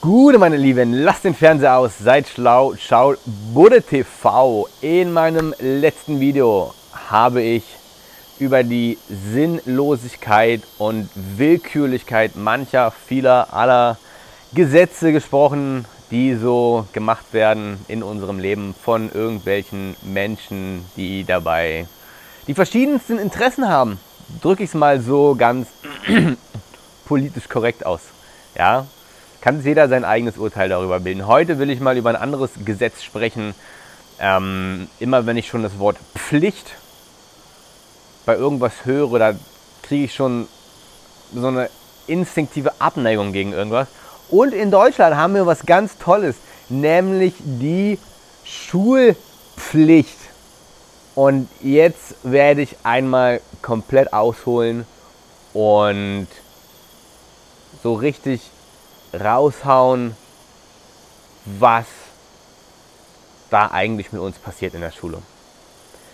Gute, meine Lieben, lasst den Fernseher aus, seid schlau, schaut Bude TV. In meinem letzten Video habe ich über die Sinnlosigkeit und Willkürlichkeit mancher, vieler, aller Gesetze gesprochen, die so gemacht werden in unserem Leben von irgendwelchen Menschen, die dabei die verschiedensten Interessen haben. Drücke ich es mal so ganz politisch korrekt aus. Ja, kann jeder sein eigenes Urteil darüber bilden. Heute will ich mal über ein anderes Gesetz sprechen. Ähm, immer wenn ich schon das Wort Pflicht bei irgendwas höre, da kriege ich schon so eine instinktive Abneigung gegen irgendwas. Und in Deutschland haben wir was ganz Tolles, nämlich die Schulpflicht. Und jetzt werde ich einmal komplett ausholen und so richtig raushauen, was da eigentlich mit uns passiert in der Schule.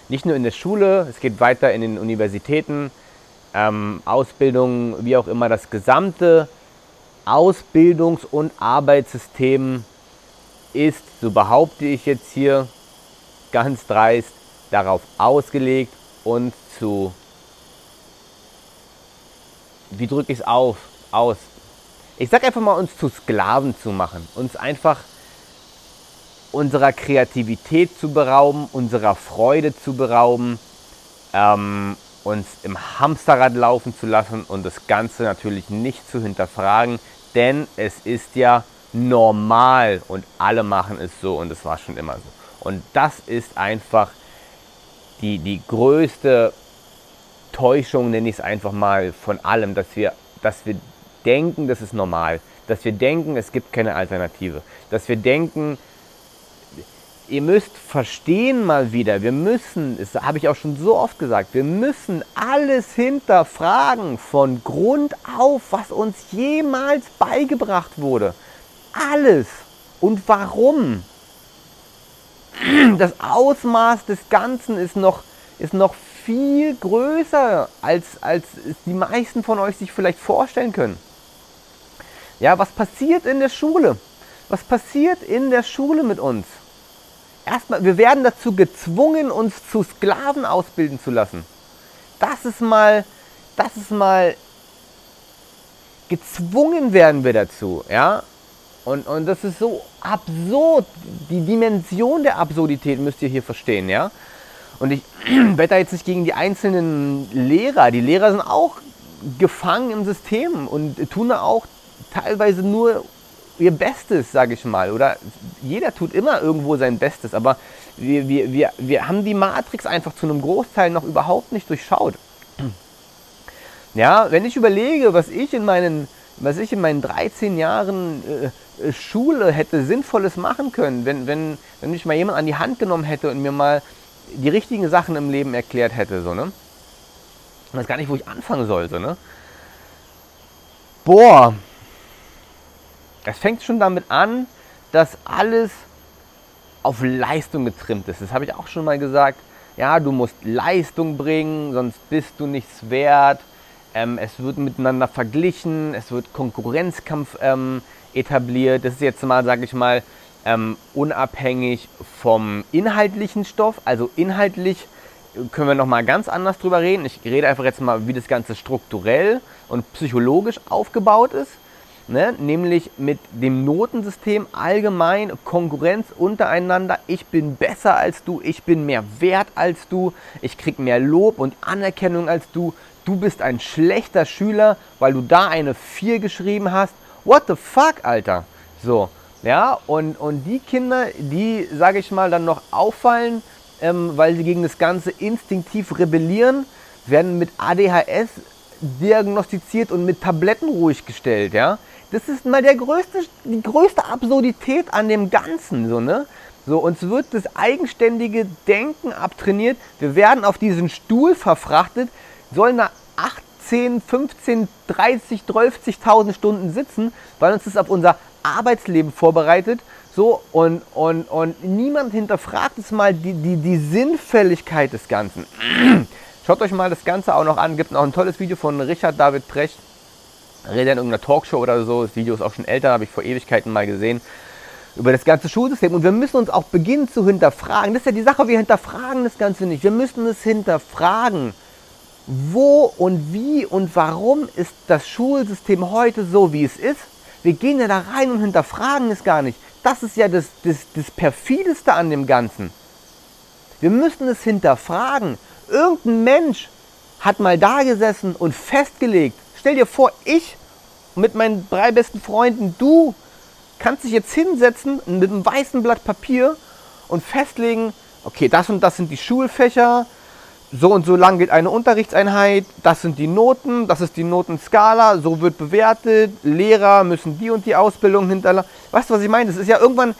Nicht nur in der Schule, es geht weiter in den Universitäten, ähm, Ausbildung, wie auch immer, das gesamte Ausbildungs- und Arbeitssystem ist, so behaupte ich jetzt hier ganz dreist, darauf ausgelegt, uns zu, wie drücke ich es auf, aus, ich sag einfach mal, uns zu Sklaven zu machen, uns einfach unserer Kreativität zu berauben, unserer Freude zu berauben, ähm, uns im Hamsterrad laufen zu lassen und das Ganze natürlich nicht zu hinterfragen, denn es ist ja normal und alle machen es so und es war schon immer so. Und das ist einfach die, die größte Täuschung, nenne ich es einfach mal, von allem, dass wir, dass wir denken, das ist normal. Dass wir denken, es gibt keine Alternative. Dass wir denken, ihr müsst verstehen mal wieder, wir müssen, das habe ich auch schon so oft gesagt, wir müssen alles hinterfragen von Grund auf, was uns jemals beigebracht wurde. Alles. Und warum? Das Ausmaß des Ganzen ist noch, ist noch viel größer, als, als die meisten von euch sich vielleicht vorstellen können. Ja, was passiert in der Schule? Was passiert in der Schule mit uns? Erstmal, wir werden dazu gezwungen, uns zu Sklaven ausbilden zu lassen. Das ist mal, das ist mal, gezwungen werden wir dazu, ja? Und, und das ist so absurd. Die Dimension der Absurdität müsst ihr hier verstehen, ja? Und ich da jetzt nicht gegen die einzelnen Lehrer. Die Lehrer sind auch gefangen im System und tun da auch teilweise nur ihr Bestes, sage ich mal. Oder jeder tut immer irgendwo sein Bestes. Aber wir, wir, wir, wir haben die Matrix einfach zu einem Großteil noch überhaupt nicht durchschaut. Ja, wenn ich überlege, was ich in meinen, was ich in meinen 13 Jahren äh, Schule hätte Sinnvolles machen können, wenn, wenn, wenn mich mal jemand an die Hand genommen hätte und mir mal die richtigen Sachen im Leben erklärt hätte, so, ne? Ich weiß gar nicht, wo ich anfangen sollte, ne? Boah, es fängt schon damit an, dass alles auf Leistung getrimmt ist. Das habe ich auch schon mal gesagt. Ja, du musst Leistung bringen, sonst bist du nichts wert. Ähm, es wird miteinander verglichen, es wird Konkurrenzkampf ähm, etabliert. Das ist jetzt mal, sage ich mal, ähm, unabhängig vom inhaltlichen Stoff. Also inhaltlich können wir nochmal ganz anders drüber reden. Ich rede einfach jetzt mal, wie das Ganze strukturell und psychologisch aufgebaut ist ne? nämlich mit dem Notensystem allgemein Konkurrenz untereinander. Ich bin besser als du, ich bin mehr wert als du, ich krieg mehr Lob und Anerkennung als du. Du bist ein schlechter Schüler, weil du da eine 4 geschrieben hast. What the fuck, Alter? So, ja, und, und die Kinder, die, sage ich mal, dann noch auffallen, ähm, weil sie gegen das Ganze instinktiv rebellieren, werden mit ADHS diagnostiziert und mit Tabletten ruhig gestellt, ja. Das ist mal der größte, die größte Absurdität an dem Ganzen, so, ne? So, uns wird das eigenständige Denken abtrainiert. Wir werden auf diesen Stuhl verfrachtet, sollen da 18, 15, 30, 30.000 Stunden sitzen, weil uns das auf unser Arbeitsleben vorbereitet. So, und, und, und niemand hinterfragt es mal die, die, die Sinnfälligkeit des Ganzen. Schaut euch mal das Ganze auch noch an. Gibt noch ein tolles Video von Richard David Precht rede in irgendeiner Talkshow oder so, das Video ist auch schon älter, habe ich vor Ewigkeiten mal gesehen, über das ganze Schulsystem. Und wir müssen uns auch beginnen zu hinterfragen. Das ist ja die Sache, wir hinterfragen das Ganze nicht. Wir müssen es hinterfragen. Wo und wie und warum ist das Schulsystem heute so, wie es ist? Wir gehen ja da rein und hinterfragen es gar nicht. Das ist ja das, das, das perfideste an dem Ganzen. Wir müssen es hinterfragen. Irgendein Mensch hat mal da gesessen und festgelegt. Stell dir vor, ich mit meinen drei besten Freunden, du kannst dich jetzt hinsetzen mit einem weißen Blatt Papier und festlegen, okay, das und das sind die Schulfächer, so und so lang geht eine Unterrichtseinheit, das sind die Noten, das ist die Notenskala, so wird bewertet, Lehrer müssen die und die Ausbildung hinterlassen. Weißt du, was ich meine? Das ist ja irgendwann,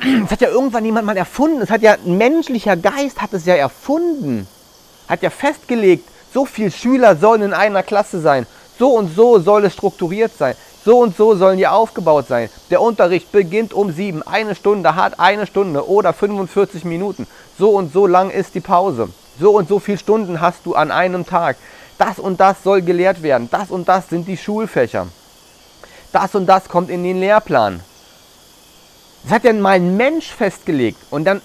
das hat ja irgendwann jemand mal erfunden. Es hat ja ein menschlicher Geist hat es ja erfunden. Hat ja festgelegt, so viele Schüler sollen in einer Klasse sein. So und so soll es strukturiert sein. So und so sollen die aufgebaut sein. Der Unterricht beginnt um sieben. Eine Stunde hat eine Stunde oder 45 Minuten. So und so lang ist die Pause. So und so viele Stunden hast du an einem Tag. Das und das soll gelehrt werden. Das und das sind die Schulfächer. Das und das kommt in den Lehrplan. Das hat ja mal ein Mensch festgelegt. Und dann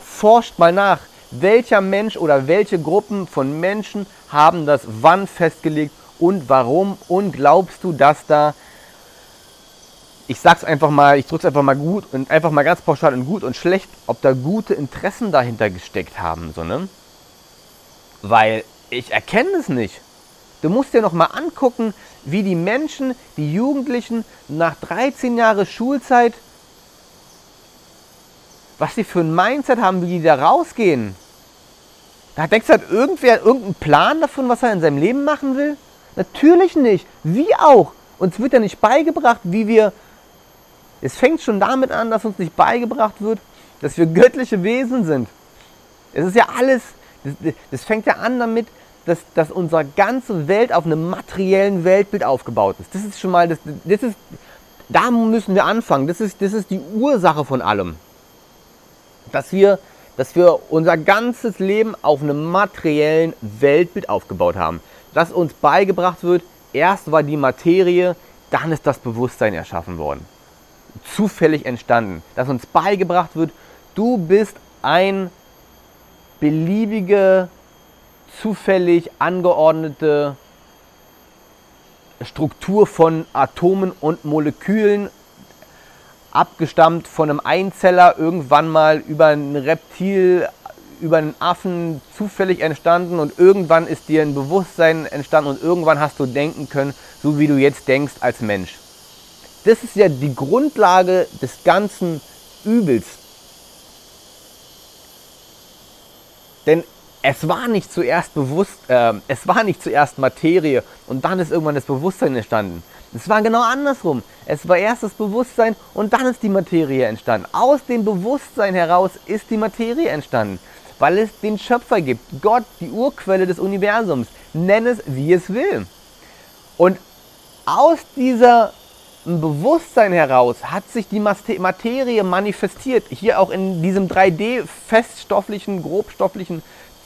forscht mal nach, welcher Mensch oder welche Gruppen von Menschen haben das wann festgelegt und warum und glaubst du, dass da, ich sag's einfach mal, ich drück's einfach mal gut und einfach mal ganz pauschal in gut und schlecht, ob da gute Interessen dahinter gesteckt haben, so, ne? Weil ich erkenne es nicht. Du musst dir noch mal angucken, wie die Menschen, die Jugendlichen nach 13 Jahren Schulzeit, was sie für ein Mindset haben, wie die da rausgehen. Da denkst du, hat irgendwer irgendeinen Plan davon, was er in seinem Leben machen will? Natürlich nicht. Wie auch? Uns wird ja nicht beigebracht, wie wir. Es fängt schon damit an, dass uns nicht beigebracht wird, dass wir göttliche Wesen sind. Es ist ja alles. Das fängt ja an damit, dass, dass unsere ganze Welt auf einem materiellen Weltbild aufgebaut ist. Das ist schon mal. Das, das ist, da müssen wir anfangen. Das ist, das ist die Ursache von allem. Dass wir, dass wir unser ganzes Leben auf einem materiellen Weltbild aufgebaut haben dass uns beigebracht wird, erst war die Materie, dann ist das Bewusstsein erschaffen worden. Zufällig entstanden. Dass uns beigebracht wird, du bist ein beliebige, zufällig angeordnete Struktur von Atomen und Molekülen, abgestammt von einem Einzeller, irgendwann mal über ein Reptil über einen Affen zufällig entstanden und irgendwann ist dir ein Bewusstsein entstanden und irgendwann hast du denken können, so wie du jetzt denkst als Mensch. Das ist ja die Grundlage des ganzen Übels. Denn es war nicht zuerst bewusst, äh, es war nicht zuerst Materie und dann ist irgendwann das Bewusstsein entstanden. Es war genau andersrum. Es war erst das Bewusstsein und dann ist die Materie entstanden. Aus dem Bewusstsein heraus ist die Materie entstanden weil es den Schöpfer gibt. Gott, die Urquelle des Universums. Nenn es, wie es will. Und aus diesem Bewusstsein heraus hat sich die Materie manifestiert. Hier auch in diesem 3D-feststofflichen, grobstofflichen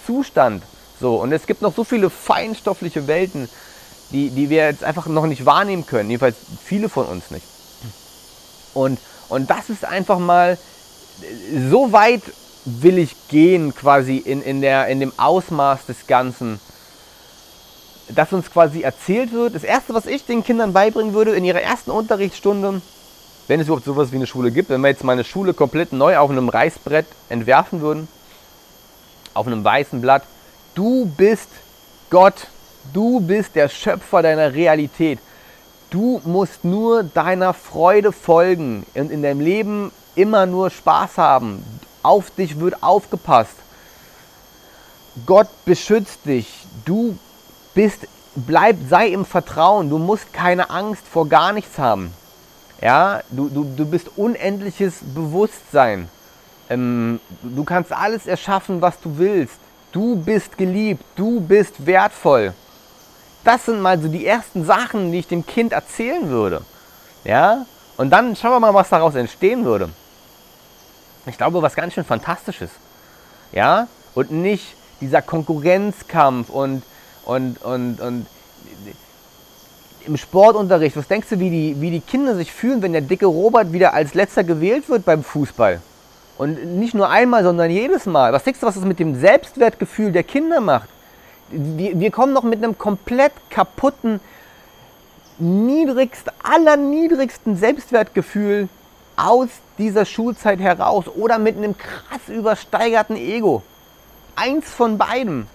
Zustand. So, und es gibt noch so viele feinstoffliche Welten, die, die wir jetzt einfach noch nicht wahrnehmen können. Jedenfalls viele von uns nicht. Und, und das ist einfach mal so weit will ich gehen quasi in, in, der, in dem Ausmaß des Ganzen, dass uns quasi erzählt wird. Das Erste, was ich den Kindern beibringen würde in ihrer ersten Unterrichtsstunde, wenn es überhaupt sowas wie eine Schule gibt, wenn wir jetzt meine Schule komplett neu auf einem Reißbrett entwerfen würden, auf einem weißen Blatt, du bist Gott, du bist der Schöpfer deiner Realität. Du musst nur deiner Freude folgen und in deinem Leben immer nur Spaß haben auf dich wird aufgepasst. Gott beschützt dich. Du bist, bleib, sei im Vertrauen. Du musst keine Angst vor gar nichts haben. Ja, du, du, du bist unendliches Bewusstsein. Ähm, du kannst alles erschaffen, was du willst. Du bist geliebt. Du bist wertvoll. Das sind mal so die ersten Sachen, die ich dem Kind erzählen würde. Ja, und dann schauen wir mal, was daraus entstehen würde. Ich glaube, was ganz schön Fantastisches. Ja? Und nicht dieser Konkurrenzkampf und, und, und, und im Sportunterricht, was denkst du, wie die, wie die Kinder sich fühlen, wenn der dicke Robert wieder als letzter gewählt wird beim Fußball? Und nicht nur einmal, sondern jedes Mal. Was denkst du, was das mit dem Selbstwertgefühl der Kinder macht? Wir, wir kommen noch mit einem komplett kaputten, niedrigst, allerniedrigsten Selbstwertgefühl aus dieser Schulzeit heraus oder mit einem krass übersteigerten Ego. Eins von beiden.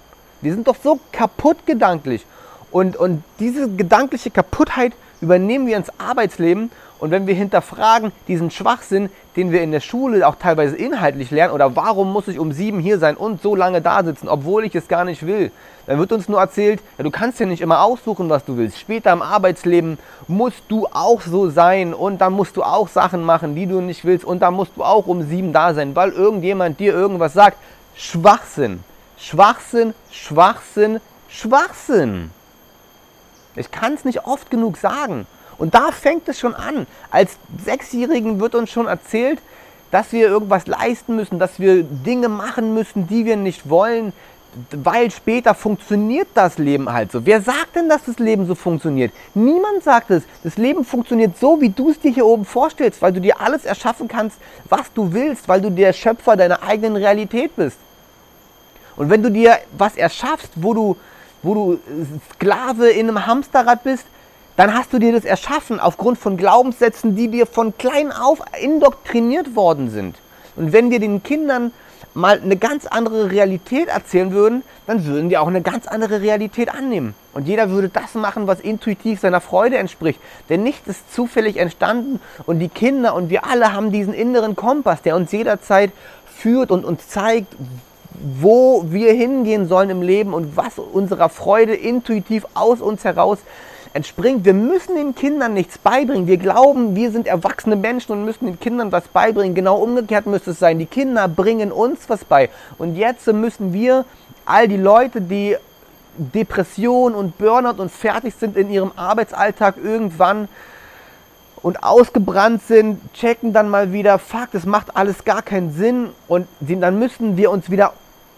Wir sind doch so kaputt gedanklich. Und, und diese gedankliche Kaputtheit übernehmen wir ins Arbeitsleben. Und wenn wir hinterfragen diesen Schwachsinn, den wir in der Schule auch teilweise inhaltlich lernen, oder warum muss ich um sieben hier sein und so lange da sitzen, obwohl ich es gar nicht will, dann wird uns nur erzählt, ja, du kannst ja nicht immer aussuchen, was du willst. Später im Arbeitsleben musst du auch so sein und dann musst du auch Sachen machen, die du nicht willst und dann musst du auch um sieben da sein, weil irgendjemand dir irgendwas sagt. Schwachsinn, Schwachsinn, Schwachsinn, Schwachsinn. Ich kann es nicht oft genug sagen. Und da fängt es schon an. Als Sechsjährigen wird uns schon erzählt, dass wir irgendwas leisten müssen, dass wir Dinge machen müssen, die wir nicht wollen, weil später funktioniert das Leben halt so. Wer sagt denn, dass das Leben so funktioniert? Niemand sagt es. Das Leben funktioniert so, wie du es dir hier oben vorstellst, weil du dir alles erschaffen kannst, was du willst, weil du der Schöpfer deiner eigenen Realität bist. Und wenn du dir was erschaffst, wo du wo du Sklave in einem Hamsterrad bist, dann hast du dir das erschaffen aufgrund von Glaubenssätzen, die dir von klein auf indoktriniert worden sind. Und wenn wir den Kindern mal eine ganz andere Realität erzählen würden, dann würden die auch eine ganz andere Realität annehmen. Und jeder würde das machen, was intuitiv seiner Freude entspricht. Denn nichts ist zufällig entstanden und die Kinder und wir alle haben diesen inneren Kompass, der uns jederzeit führt und uns zeigt, wo wir hingehen sollen im Leben und was unserer Freude intuitiv aus uns heraus entspringt. Wir müssen den Kindern nichts beibringen. Wir glauben, wir sind erwachsene Menschen und müssen den Kindern was beibringen. Genau umgekehrt müsste es sein. Die Kinder bringen uns was bei. Und jetzt müssen wir all die Leute, die Depression und Burnout und fertig sind in ihrem Arbeitsalltag irgendwann und ausgebrannt sind, checken dann mal wieder, fuck, das macht alles gar keinen Sinn und dann müssen wir uns wieder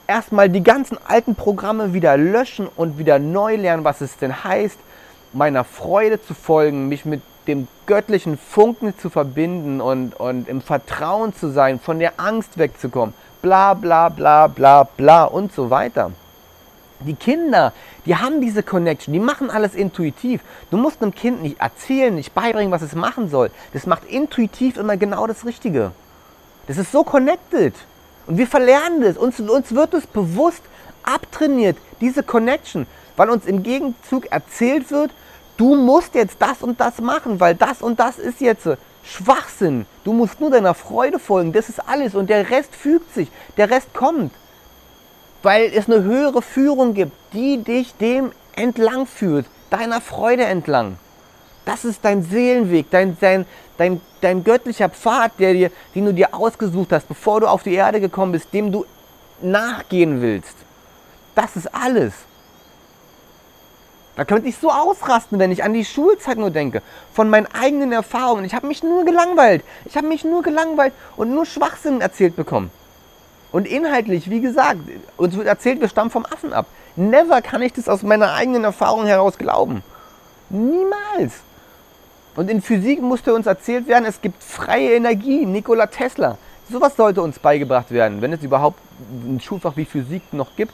erstmal die ganzen alten Programme wieder löschen und wieder neu lernen, was es denn heißt, meiner Freude zu folgen, mich mit dem göttlichen Funken zu verbinden und, und im Vertrauen zu sein, von der Angst wegzukommen, bla bla bla bla bla und so weiter. Die Kinder, die haben diese Connection, die machen alles intuitiv. Du musst einem Kind nicht erzählen, nicht beibringen, was es machen soll. Das macht intuitiv immer genau das Richtige. Das ist so connected. Und wir verlernen das. Uns, uns wird es bewusst abtrainiert, diese Connection, weil uns im Gegenzug erzählt wird, du musst jetzt das und das machen, weil das und das ist jetzt Schwachsinn. Du musst nur deiner Freude folgen, das ist alles und der Rest fügt sich, der Rest kommt. Weil es eine höhere Führung gibt, die dich dem entlang führt, deiner Freude entlang. Das ist dein Seelenweg, dein, dein, dein, dein göttlicher Pfad, der dir, den du dir ausgesucht hast, bevor du auf die Erde gekommen bist, dem du nachgehen willst. Das ist alles. Da könnte ich so ausrasten, wenn ich an die Schulzeit nur denke. Von meinen eigenen Erfahrungen. Ich habe mich nur gelangweilt. Ich habe mich nur gelangweilt und nur Schwachsinn erzählt bekommen. Und inhaltlich, wie gesagt, uns wird erzählt, wir stammen vom Affen ab. Never kann ich das aus meiner eigenen Erfahrung heraus glauben. Niemals. Und in Physik musste uns erzählt werden, es gibt freie Energie, Nikola Tesla. Sowas sollte uns beigebracht werden, wenn es überhaupt ein Schulfach wie Physik noch gibt.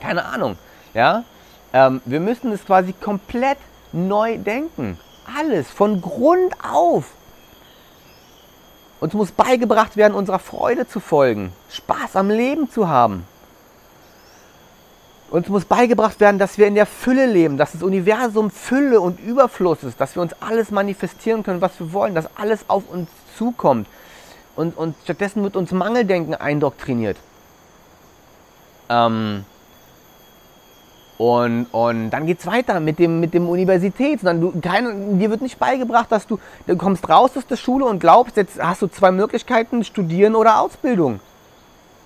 Keine Ahnung. Ja? Ähm, wir müssen es quasi komplett neu denken. Alles, von Grund auf. Uns muss beigebracht werden, unserer Freude zu folgen, Spaß am Leben zu haben. Uns muss beigebracht werden, dass wir in der Fülle leben, dass das Universum Fülle und Überfluss ist, dass wir uns alles manifestieren können, was wir wollen, dass alles auf uns zukommt. Und, und stattdessen wird uns Mangeldenken eindoktriniert. Ähm, und, und dann geht es weiter mit dem, mit dem Universität. Du, kein, dir wird nicht beigebracht, dass du, du kommst raus aus der Schule und glaubst, jetzt hast du zwei Möglichkeiten, studieren oder Ausbildung.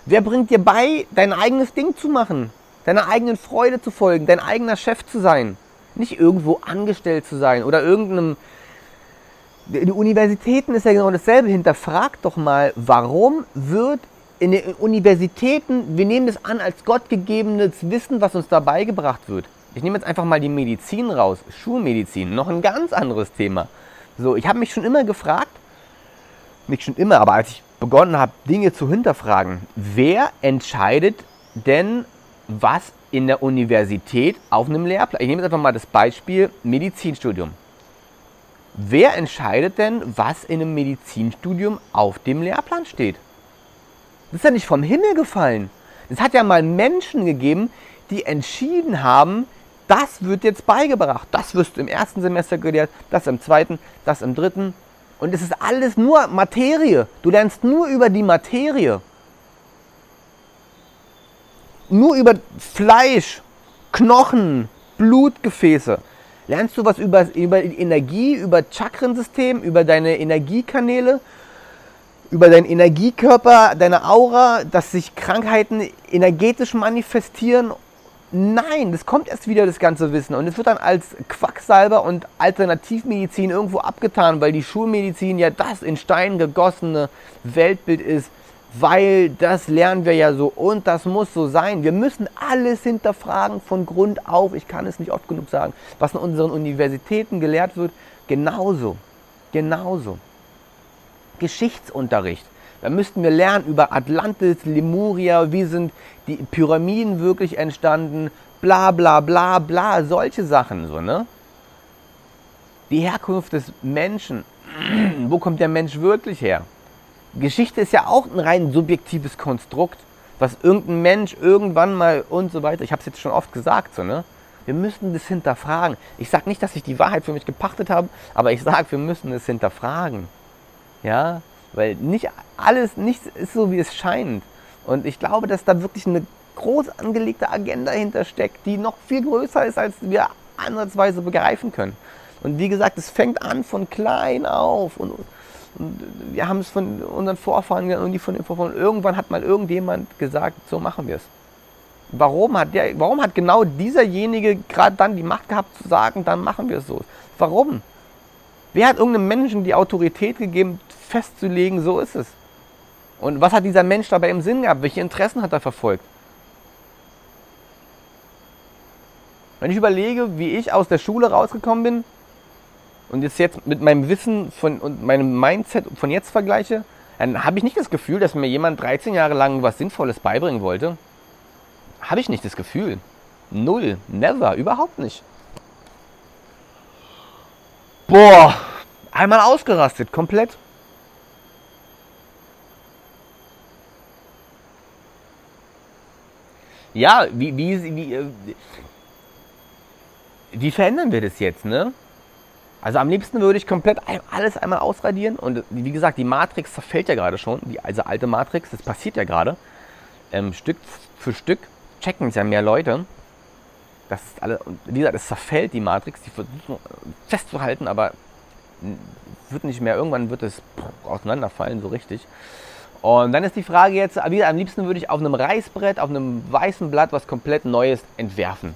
Wer bringt dir bei, dein eigenes Ding zu machen? deiner eigenen Freude zu folgen, dein eigener Chef zu sein. Nicht irgendwo angestellt zu sein oder irgendeinem. Die Universitäten ist ja genau dasselbe. Hinterfrag doch mal, warum wird in den Universitäten, wir nehmen das an als gottgegebenes Wissen, was uns da beigebracht wird. Ich nehme jetzt einfach mal die Medizin raus, Schulmedizin, noch ein ganz anderes Thema. So, ich habe mich schon immer gefragt, nicht schon immer, aber als ich begonnen habe, Dinge zu hinterfragen, wer entscheidet denn, was in der Universität auf einem Lehrplan? Ich nehme jetzt einfach mal das Beispiel Medizinstudium. Wer entscheidet denn, was in einem Medizinstudium auf dem Lehrplan steht? Das ist ja nicht vom Himmel gefallen. Es hat ja mal Menschen gegeben, die entschieden haben, das wird jetzt beigebracht. Das wirst du im ersten Semester gelehrt, das im zweiten, das im dritten. Und es ist alles nur Materie. Du lernst nur über die Materie. Nur über Fleisch, Knochen, Blutgefäße. Lernst du was über, über Energie, über Chakrensystem, über deine Energiekanäle, über deinen Energiekörper, deine Aura, dass sich Krankheiten energetisch manifestieren Nein, das kommt erst wieder, das ganze Wissen. Und es wird dann als Quacksalber und Alternativmedizin irgendwo abgetan, weil die Schulmedizin ja das in Stein gegossene Weltbild ist, weil das lernen wir ja so und das muss so sein. Wir müssen alles hinterfragen von Grund auf. Ich kann es nicht oft genug sagen. Was in unseren Universitäten gelehrt wird, genauso. Genauso. Geschichtsunterricht. Da müssten wir lernen über Atlantis, Lemuria, wie sind die Pyramiden wirklich entstanden, bla bla bla bla, solche Sachen so, ne? Die Herkunft des Menschen, wo kommt der Mensch wirklich her? Geschichte ist ja auch ein rein subjektives Konstrukt, was irgendein Mensch irgendwann mal und so weiter, ich habe es jetzt schon oft gesagt, so, ne? Wir müssen das hinterfragen. Ich sage nicht, dass ich die Wahrheit für mich gepachtet habe, aber ich sage, wir müssen es hinterfragen. Ja, weil nicht alles, nichts ist so, wie es scheint. Und ich glaube, dass da wirklich eine groß angelegte Agenda hintersteckt, die noch viel größer ist, als wir ansatzweise begreifen können. Und wie gesagt, es fängt an von klein auf. Und, und wir haben es von unseren Vorfahren und die von den Vorfahren. Irgendwann hat mal irgendjemand gesagt, so machen wir es. Warum hat, der, warum hat genau dieserjenige gerade dann die Macht gehabt zu sagen, dann machen wir es so? Warum? Wer hat irgendeinem Menschen die Autorität gegeben, festzulegen, so ist es? Und was hat dieser Mensch dabei im Sinn gehabt? Welche Interessen hat er verfolgt? Wenn ich überlege, wie ich aus der Schule rausgekommen bin und jetzt, jetzt mit meinem Wissen von, und meinem Mindset von jetzt vergleiche, dann habe ich nicht das Gefühl, dass mir jemand 13 Jahre lang was Sinnvolles beibringen wollte. Habe ich nicht das Gefühl. Null. Never. Überhaupt nicht. Boah. Einmal ausgerastet. Komplett. Ja, wie, wie, wie, äh, wie verändern wir das jetzt, ne? Also am liebsten würde ich komplett alles einmal ausradieren und wie gesagt, die Matrix zerfällt ja gerade schon, die also alte Matrix, das passiert ja gerade. Ähm, Stück für Stück checken es ja mehr Leute. Das ist alle, und wie gesagt, es zerfällt die Matrix, die versuchen festzuhalten, aber wird nicht mehr, irgendwann wird es auseinanderfallen, so richtig. Und dann ist die Frage jetzt, wieder am liebsten würde ich auf einem Reißbrett, auf einem weißen Blatt was komplett Neues entwerfen.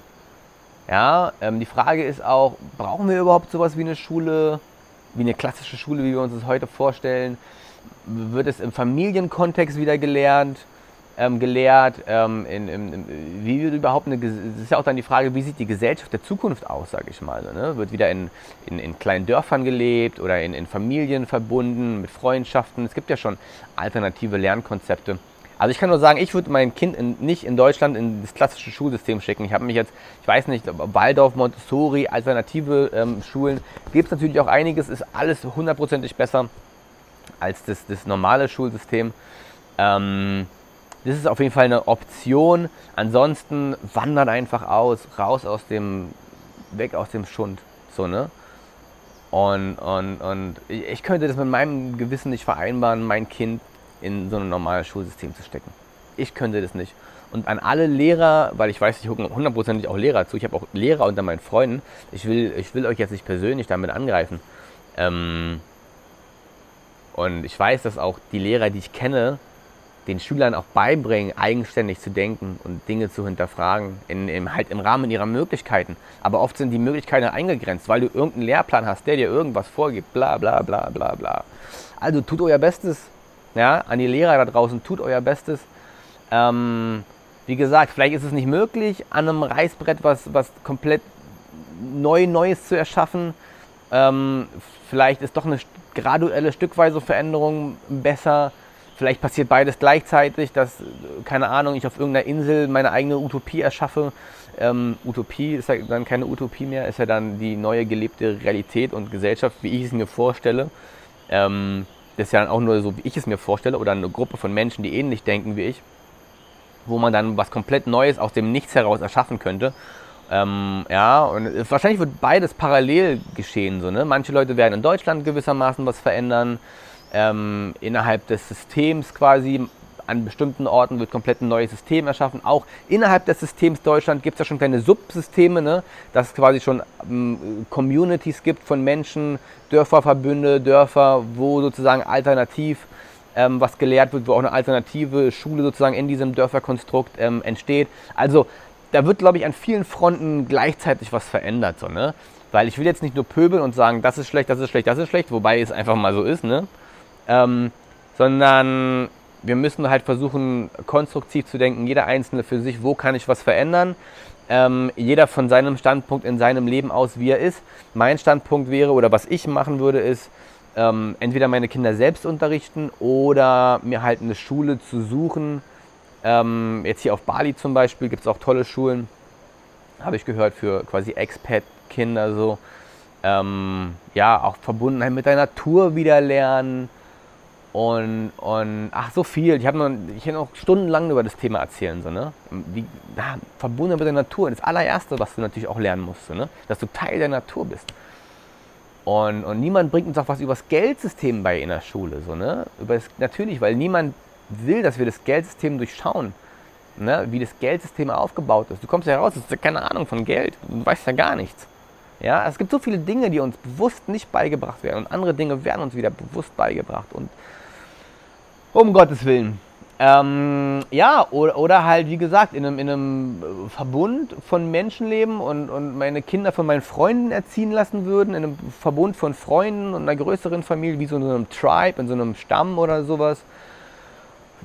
Ja, ähm, die Frage ist auch, brauchen wir überhaupt sowas wie eine Schule, wie eine klassische Schule, wie wir uns das heute vorstellen? Wird es im Familienkontext wieder gelernt? Ähm, gelehrt, ähm, in, in, wie wird überhaupt eine, das ist ja auch dann die Frage, wie sieht die Gesellschaft der Zukunft aus, sage ich mal. Ne? Wird wieder in, in, in, kleinen Dörfern gelebt oder in, in Familien verbunden, mit Freundschaften. Es gibt ja schon alternative Lernkonzepte. Also ich kann nur sagen, ich würde mein Kind in, nicht in Deutschland in das klassische Schulsystem schicken. Ich habe mich jetzt, ich weiß nicht, Waldorf, Montessori, alternative ähm, Schulen, gibt es natürlich auch einiges, ist alles hundertprozentig besser als das, das normale Schulsystem. Ähm, das ist auf jeden Fall eine Option. Ansonsten wandert einfach aus, raus aus dem, weg aus dem Schund. So, ne? Und, und, und ich könnte das mit meinem Gewissen nicht vereinbaren, mein Kind in so ein normales Schulsystem zu stecken. Ich könnte das nicht. Und an alle Lehrer, weil ich weiß, ich gucke hundertprozentig auch Lehrer zu, ich habe auch Lehrer unter meinen Freunden, ich will, ich will euch jetzt nicht persönlich damit angreifen. Ähm, und ich weiß, dass auch die Lehrer, die ich kenne, den Schülern auch beibringen, eigenständig zu denken und Dinge zu hinterfragen, in, in, halt im Rahmen ihrer Möglichkeiten. Aber oft sind die Möglichkeiten eingegrenzt, weil du irgendeinen Lehrplan hast, der dir irgendwas vorgibt, bla bla bla bla bla. Also tut euer Bestes, ja, an die Lehrer da draußen, tut euer Bestes. Ähm, wie gesagt, vielleicht ist es nicht möglich, an einem Reißbrett was, was komplett neu Neues zu erschaffen. Ähm, vielleicht ist doch eine graduelle, stückweise Veränderung besser. Vielleicht passiert beides gleichzeitig, dass, keine Ahnung, ich auf irgendeiner Insel meine eigene Utopie erschaffe. Ähm, Utopie ist ja dann keine Utopie mehr, ist ja dann die neue gelebte Realität und Gesellschaft, wie ich es mir vorstelle. Ähm, das ist ja dann auch nur so, wie ich es mir vorstelle, oder eine Gruppe von Menschen, die ähnlich denken wie ich, wo man dann was komplett Neues aus dem Nichts heraus erschaffen könnte. Ähm, ja, und wahrscheinlich wird beides parallel geschehen. So, ne? Manche Leute werden in Deutschland gewissermaßen was verändern. Ähm, innerhalb des Systems quasi, an bestimmten Orten wird komplett ein neues System erschaffen. Auch innerhalb des Systems Deutschland gibt es ja schon kleine Subsysteme, ne? dass es quasi schon ähm, Communities gibt von Menschen, Dörferverbünde, Dörfer, wo sozusagen alternativ ähm, was gelehrt wird, wo auch eine alternative Schule sozusagen in diesem Dörferkonstrukt ähm, entsteht. Also da wird, glaube ich, an vielen Fronten gleichzeitig was verändert. So, ne? Weil ich will jetzt nicht nur pöbeln und sagen, das ist schlecht, das ist schlecht, das ist schlecht, wobei es einfach mal so ist, ne? Ähm, sondern wir müssen halt versuchen, konstruktiv zu denken, jeder Einzelne für sich, wo kann ich was verändern. Ähm, jeder von seinem Standpunkt in seinem Leben aus, wie er ist. Mein Standpunkt wäre, oder was ich machen würde, ist, ähm, entweder meine Kinder selbst unterrichten oder mir halt eine Schule zu suchen, ähm, jetzt hier auf Bali zum Beispiel gibt es auch tolle Schulen, habe ich gehört, für quasi Expat-Kinder so. Ähm, ja, auch Verbundenheit mit der Natur wieder lernen. Und, und ach, so viel. Ich habe noch, ich noch stundenlang über das Thema erzählen. So, ne? Wie, ja, verbunden mit der Natur. Das allererste, was du natürlich auch lernen musst, so, ne? dass du Teil der Natur bist. Und, und niemand bringt uns auch was über das Geldsystem bei in der Schule. So, ne? über das, natürlich, weil niemand will, dass wir das Geldsystem durchschauen. Ne, wie das Geldsystem aufgebaut ist. Du kommst ja raus, du hast ja keine Ahnung von Geld, du weißt ja gar nichts. Ja, es gibt so viele Dinge, die uns bewusst nicht beigebracht werden und andere Dinge werden uns wieder bewusst beigebracht. Und um Gottes Willen. Ähm, ja, oder, oder, halt, wie gesagt, in einem, in einem Verbund von Menschenleben und, und meine Kinder von meinen Freunden erziehen lassen würden, in einem Verbund von Freunden und einer größeren Familie, wie so in so einem Tribe, in so einem Stamm oder sowas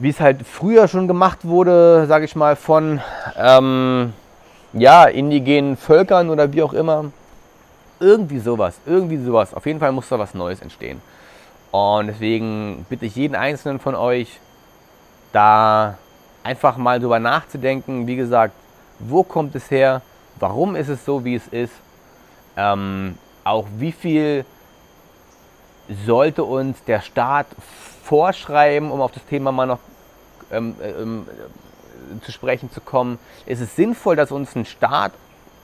wie es halt früher schon gemacht wurde, sage ich mal, von ähm, ja, indigenen Völkern oder wie auch immer. Irgendwie sowas, irgendwie sowas. Auf jeden Fall muss da was Neues entstehen. Und deswegen bitte ich jeden einzelnen von euch, da einfach mal drüber nachzudenken. Wie gesagt, wo kommt es her? Warum ist es so, wie es ist? Ähm, auch wie viel sollte uns der Staat vorschreiben, um auf das Thema mal noch ähm, ähm, zu sprechen zu kommen. Ist es sinnvoll, dass uns ein Staat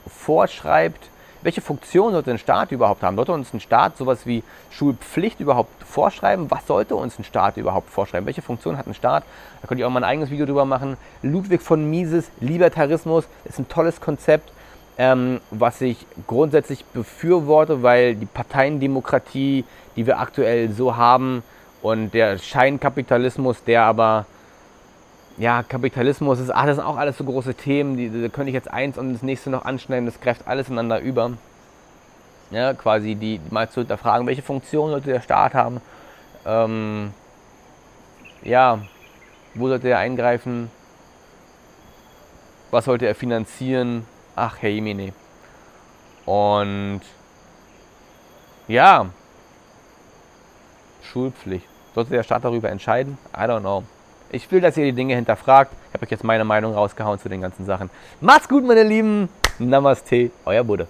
vorschreibt, welche Funktion sollte ein Staat überhaupt haben? Sollte uns ein Staat sowas wie Schulpflicht überhaupt vorschreiben? Was sollte uns ein Staat überhaupt vorschreiben? Welche Funktion hat ein Staat? Da könnte ich auch mal ein eigenes Video drüber machen. Ludwig von Mises, Libertarismus, ist ein tolles Konzept, ähm, was ich grundsätzlich befürworte, weil die Parteiendemokratie, die wir aktuell so haben, und der Scheinkapitalismus, der aber ja, Kapitalismus, ist, ach, das sind auch alles so große Themen, die, da könnte ich jetzt eins und das nächste noch anschneiden, das greift alles ineinander über. Ja, quasi die, die mal zu hinterfragen, welche Funktion sollte der Staat haben, ähm, ja, wo sollte er eingreifen, was sollte er finanzieren, ach, Herr Jemine. Und ja, Schulpflicht. Sollte der Staat darüber entscheiden? I don't know. Ich will, dass ihr die Dinge hinterfragt. Ich habe euch jetzt meine Meinung rausgehauen zu den ganzen Sachen. Macht's gut, meine Lieben. Namaste, euer Buddha.